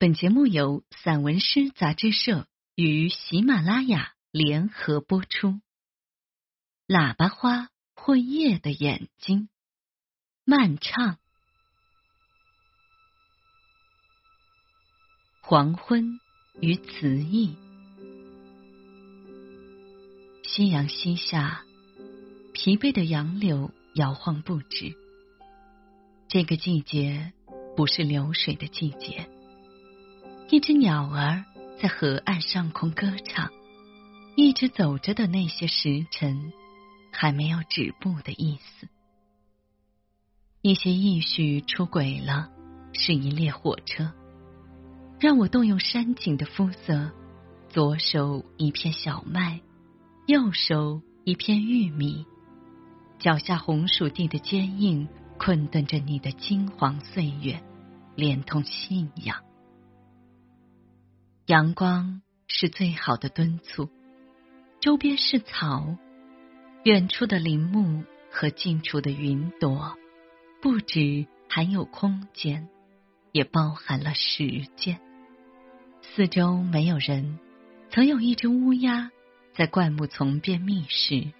本节目由散文诗杂志社与喜马拉雅联合播出。喇叭花或夜的眼睛，漫唱。黄昏与词意，夕阳西下，疲惫的杨柳摇晃不止。这个季节不是流水的季节。一只鸟儿在河岸上空歌唱，一直走着的那些时辰，还没有止步的意思。一些意绪出轨了，是一列火车，让我动用山景的肤色，左手一片小麦，右手一片玉米，脚下红薯地的坚硬，困顿着你的金黄岁月，连同信仰。阳光是最好的敦促，周边是草，远处的林木和近处的云朵，不止含有空间，也包含了时间。四周没有人，曾有一只乌鸦在灌木丛边觅食。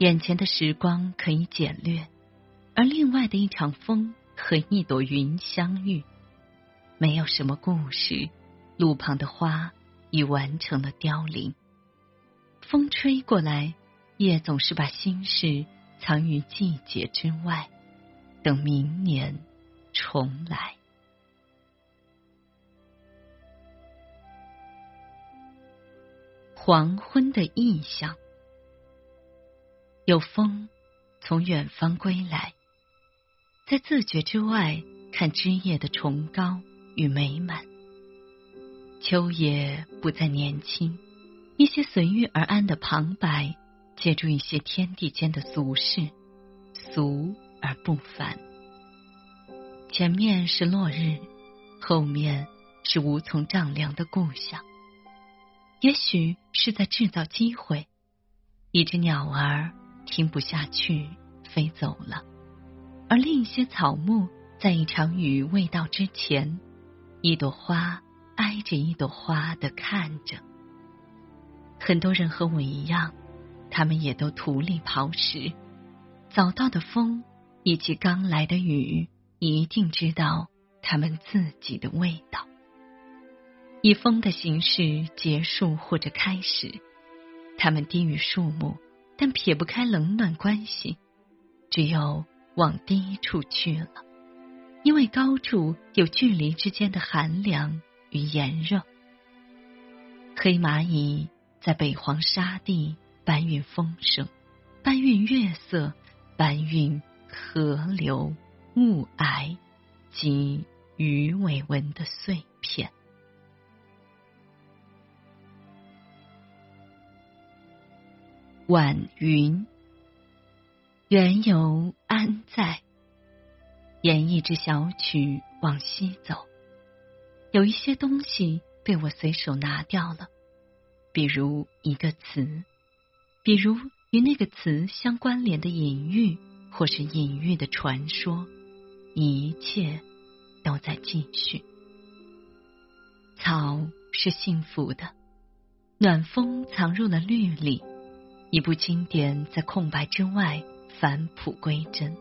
眼前的时光可以简略，而另外的一场风和一朵云相遇，没有什么故事。路旁的花已完成了凋零，风吹过来，夜总是把心事藏于季节之外，等明年重来。黄昏的意象，有风从远方归来，在自觉之外看枝叶的崇高与美满。秋也不再年轻，一些随遇而安的旁白，借助一些天地间的俗事，俗而不凡。前面是落日，后面是无从丈量的故乡。也许是在制造机会，一只鸟儿听不下去，飞走了；而另一些草木，在一场雨未到之前，一朵花。挨着一朵花的看着，很多人和我一样，他们也都土里刨食。早到的风以及刚来的雨，一定知道他们自己的味道。以风的形式结束或者开始，他们低于树木，但撇不开冷暖关系，只有往低处去了，因为高处有距离之间的寒凉。与炎热，黑蚂蚁在北黄沙地搬运风声，搬运月色，搬运河流雾霭及鱼尾纹的碎片。晚云，缘由安在？演一支小曲往西走。有一些东西被我随手拿掉了，比如一个词，比如与那个词相关联的隐喻，或是隐喻的传说，一切都在继续。草是幸福的，暖风藏入了绿里，一部经典在空白之外返璞归真。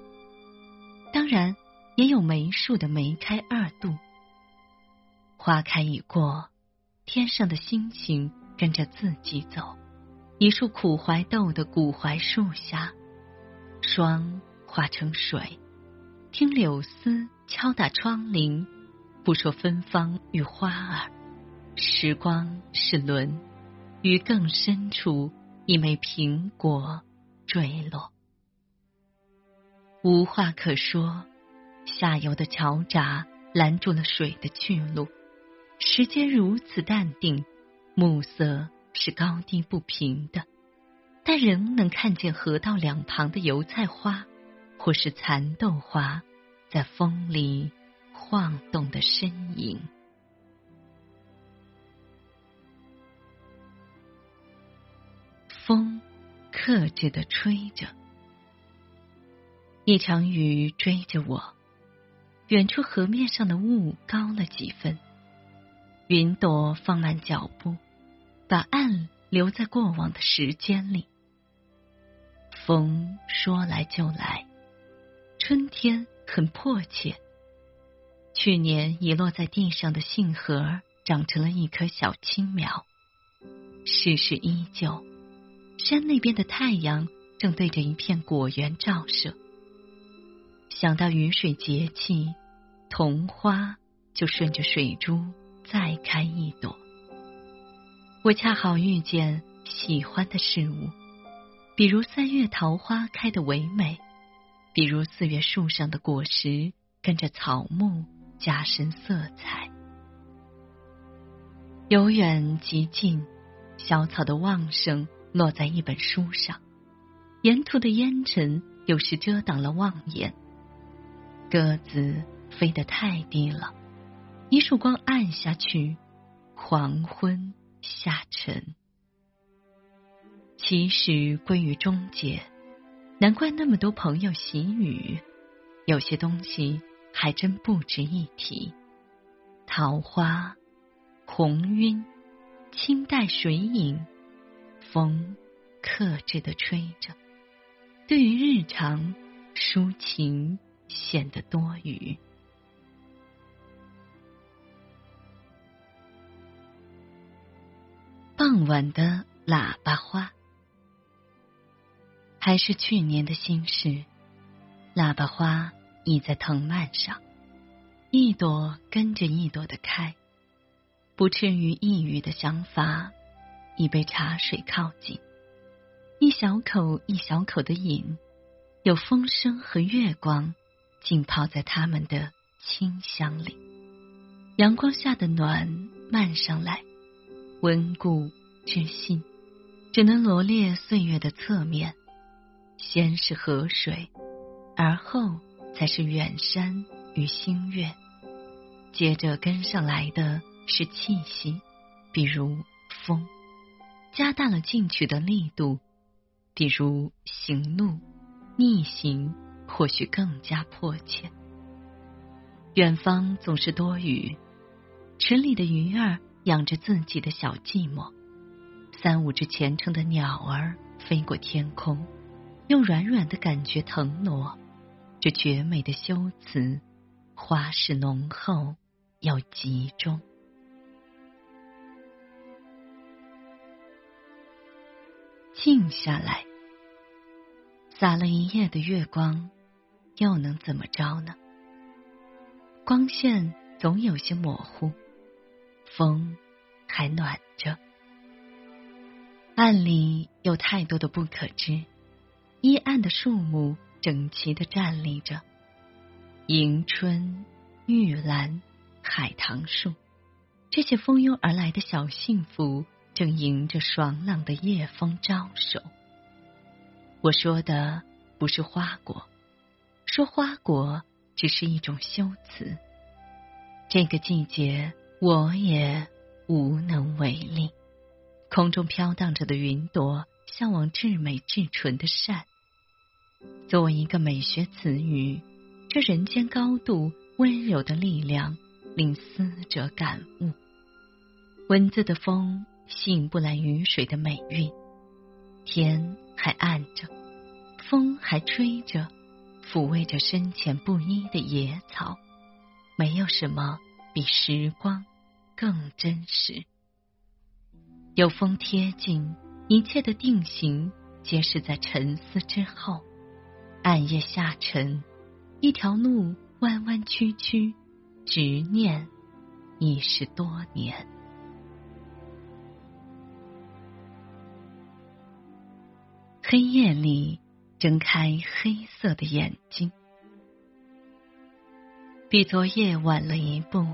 当然，也有梅树的梅开二度。花开已过，天上的星星跟着自己走。一束苦槐豆的古槐树下，霜化成水，听柳丝敲打窗棂。不说芬芳与花儿，时光是轮，于更深处，一枚苹果坠落。无话可说，下游的桥闸拦住了水的去路。时间如此淡定，暮色是高低不平的，但仍能看见河道两旁的油菜花，或是蚕豆花，在风里晃动的身影。风克制的吹着，一场雨追着我，远处河面上的雾高了几分。云朵放慢脚步，把岸留在过往的时间里。风说来就来，春天很迫切。去年遗落在地上的杏核长成了一棵小青苗，世事依旧。山那边的太阳正对着一片果园照射。想到雨水节气，桐花就顺着水珠再开一朵。我恰好遇见喜欢的事物，比如三月桃花开的唯美，比如四月树上的果实跟着草木加深色彩。由远及近，小草的旺盛落在一本书上，沿途的烟尘有时遮挡了望眼。鸽子飞得太低了，一束光暗下去，黄昏下沉。其实归于终结，难怪那么多朋友喜雨。有些东西还真不值一提。桃花、红晕、清带水影，风克制的吹着。对于日常抒情。显得多余。傍晚的喇叭花，还是去年的心事。喇叭花倚在藤蔓上，一朵跟着一朵的开。不至于抑郁的想法，一杯茶水靠近，一小口一小口的饮，有风声和月光。浸泡在他们的清香里，阳光下的暖漫上来，温故知新，只能罗列岁月的侧面。先是河水，而后才是远山与星月，接着跟上来的是气息，比如风，加大了进取的力度，比如行路逆行。或许更加迫切。远方总是多雨，池里的鱼儿养着自己的小寂寞。三五只虔诚的鸟儿飞过天空，用软软的感觉腾挪。这绝美的修辞，花式浓厚又集中。静下来，洒了一夜的月光。又能怎么着呢？光线总有些模糊，风还暖着，暗里有太多的不可知。阴暗的树木整齐的站立着，迎春、玉兰、海棠树，这些蜂拥而来的小幸福，正迎着爽朗的夜风招手。我说的不是花果。说花果只是一种修辞，这个季节我也无能为力。空中飘荡着的云朵，向往至美至纯的善。作为一个美学词语，这人间高度温柔的力量，令思者感悟。文字的风吸引不来雨水的美韵，天还暗着，风还吹着。抚慰着深浅不一的野草，没有什么比时光更真实。有风贴近，一切的定型皆是在沉思之后。暗夜下沉，一条路弯弯曲曲，执念已是多年。黑夜里。睁开黑色的眼睛，比昨夜晚了一步。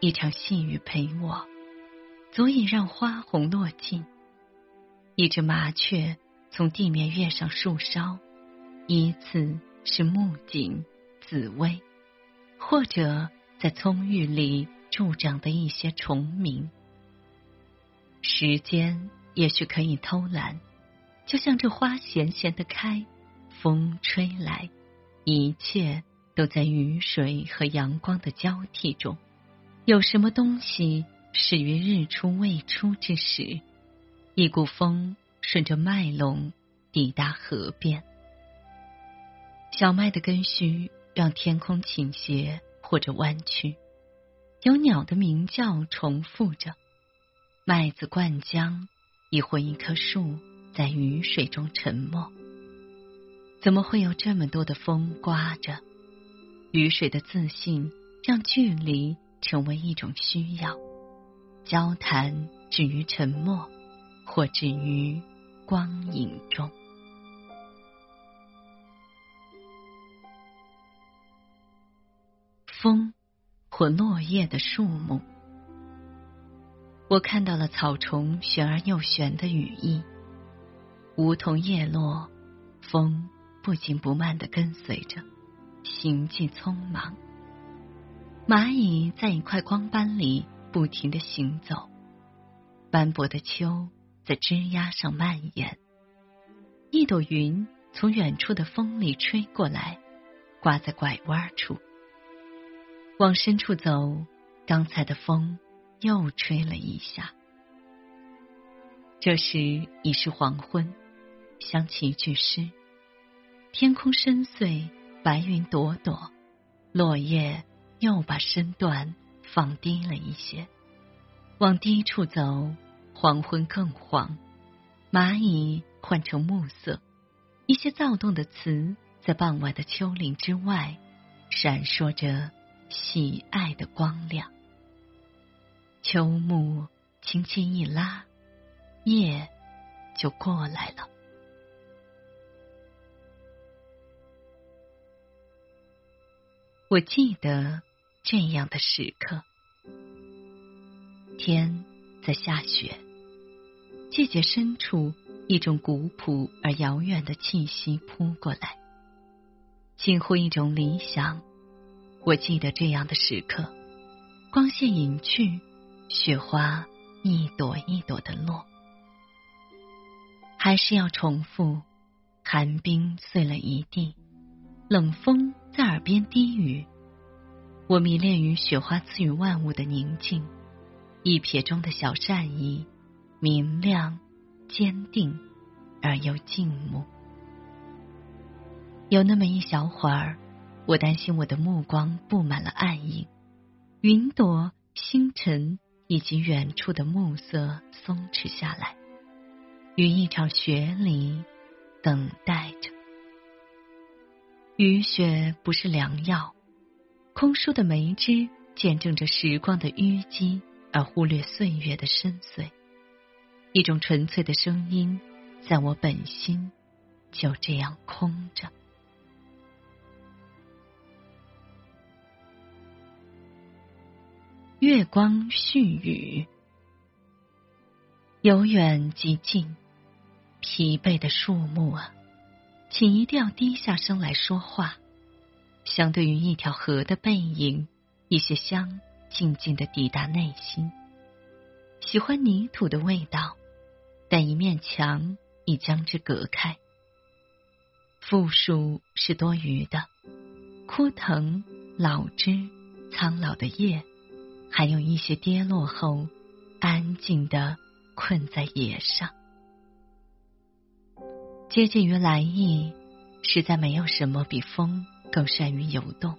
一场细雨陪我，足以让花红落尽。一只麻雀从地面跃上树梢，依次是木槿、紫薇，或者在葱郁里助长的一些虫鸣。时间也许可以偷懒。就像这花闲闲的开，风吹来，一切都在雨水和阳光的交替中。有什么东西始于日出未出之时，一股风顺着麦垄抵达河边。小麦的根须让天空倾斜或者弯曲，有鸟的鸣叫重复着。麦子灌浆，亦或一棵树在雨水中沉默。怎么会有这么多的风刮着？雨水的自信让距离成为一种需要，交谈止于沉默，或止于光影中。风，或落叶的树木。我看到了草丛悬而又悬的羽翼，梧桐叶落，风不紧不慢的跟随着，行迹匆忙。蚂蚁在一块光斑里不停的行走，斑驳的秋在枝桠上蔓延。一朵云从远处的风里吹过来，挂在拐弯处。往深处走，刚才的风又吹了一下。这时已是黄昏，想起一句诗：天空深邃，白云朵朵，落叶又把身段放低了一些。往低处走，黄昏更黄，蚂蚁换成暮色，一些躁动的词在傍晚的丘陵之外闪烁着。喜爱的光亮，秋木轻轻一拉，夜就过来了。我记得这样的时刻：天在下雪，季节深处，一种古朴而遥远的气息扑过来，近乎一种理想。我记得这样的时刻，光线隐去，雪花一朵一朵的落，还是要重复。寒冰碎了一地，冷风在耳边低语。我迷恋于雪花赐予万物的宁静，一瞥中的小善意，明亮、坚定而又静穆。有那么一小会儿。我担心我的目光布满了暗影，云朵、星辰以及远处的暮色松弛下来，于一场雪里等待着。雨雪不是良药，空疏的梅枝见证着时光的淤积，而忽略岁月的深邃。一种纯粹的声音，在我本心就这样空着。月光絮语，由远及近，疲惫的树木啊，请一定要低下声来说话。相对于一条河的背影，一些香静静的抵达内心。喜欢泥土的味道，但一面墙已将之隔开。复数是多余的，枯藤、老枝、苍老的叶。还有一些跌落后，安静的困在野上。接近于来意，实在没有什么比风更善于游动。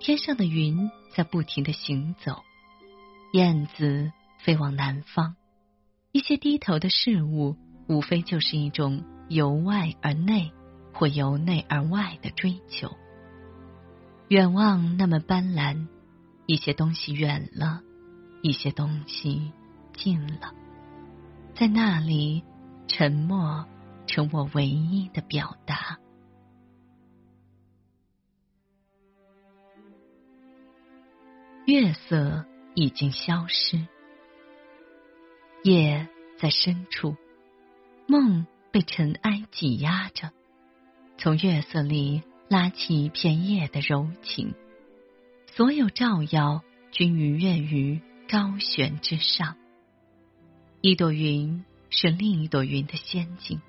天上的云在不停的行走，燕子飞往南方。一些低头的事物，无非就是一种由外而内，或由内而外的追求。远望那么斑斓。一些东西远了，一些东西近了，在那里，沉默成我唯一的表达。月色已经消失，夜在深处，梦被尘埃挤压着，从月色里拉起一片夜的柔情。所有照耀均愉悦于高悬之上。一朵云是另一朵云的仙境，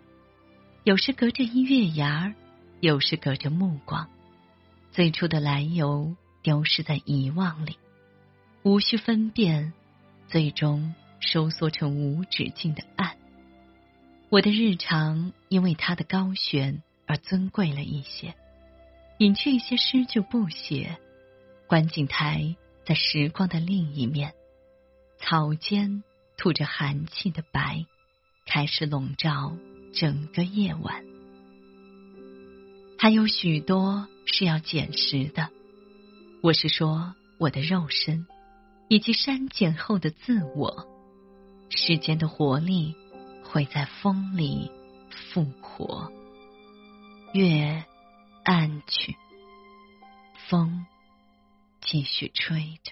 有时隔着一月牙儿，有时隔着目光。最初的来由丢失在遗忘里，无需分辨，最终收缩成无止境的暗。我的日常因为它的高悬而尊贵了一些，隐去一些诗就不写。观景台在时光的另一面，草间吐着寒气的白，开始笼罩整个夜晚。还有许多是要捡拾的，我是说我的肉身，以及删减后的自我。世间的活力会在风里复活。月暗去，风继续吹着。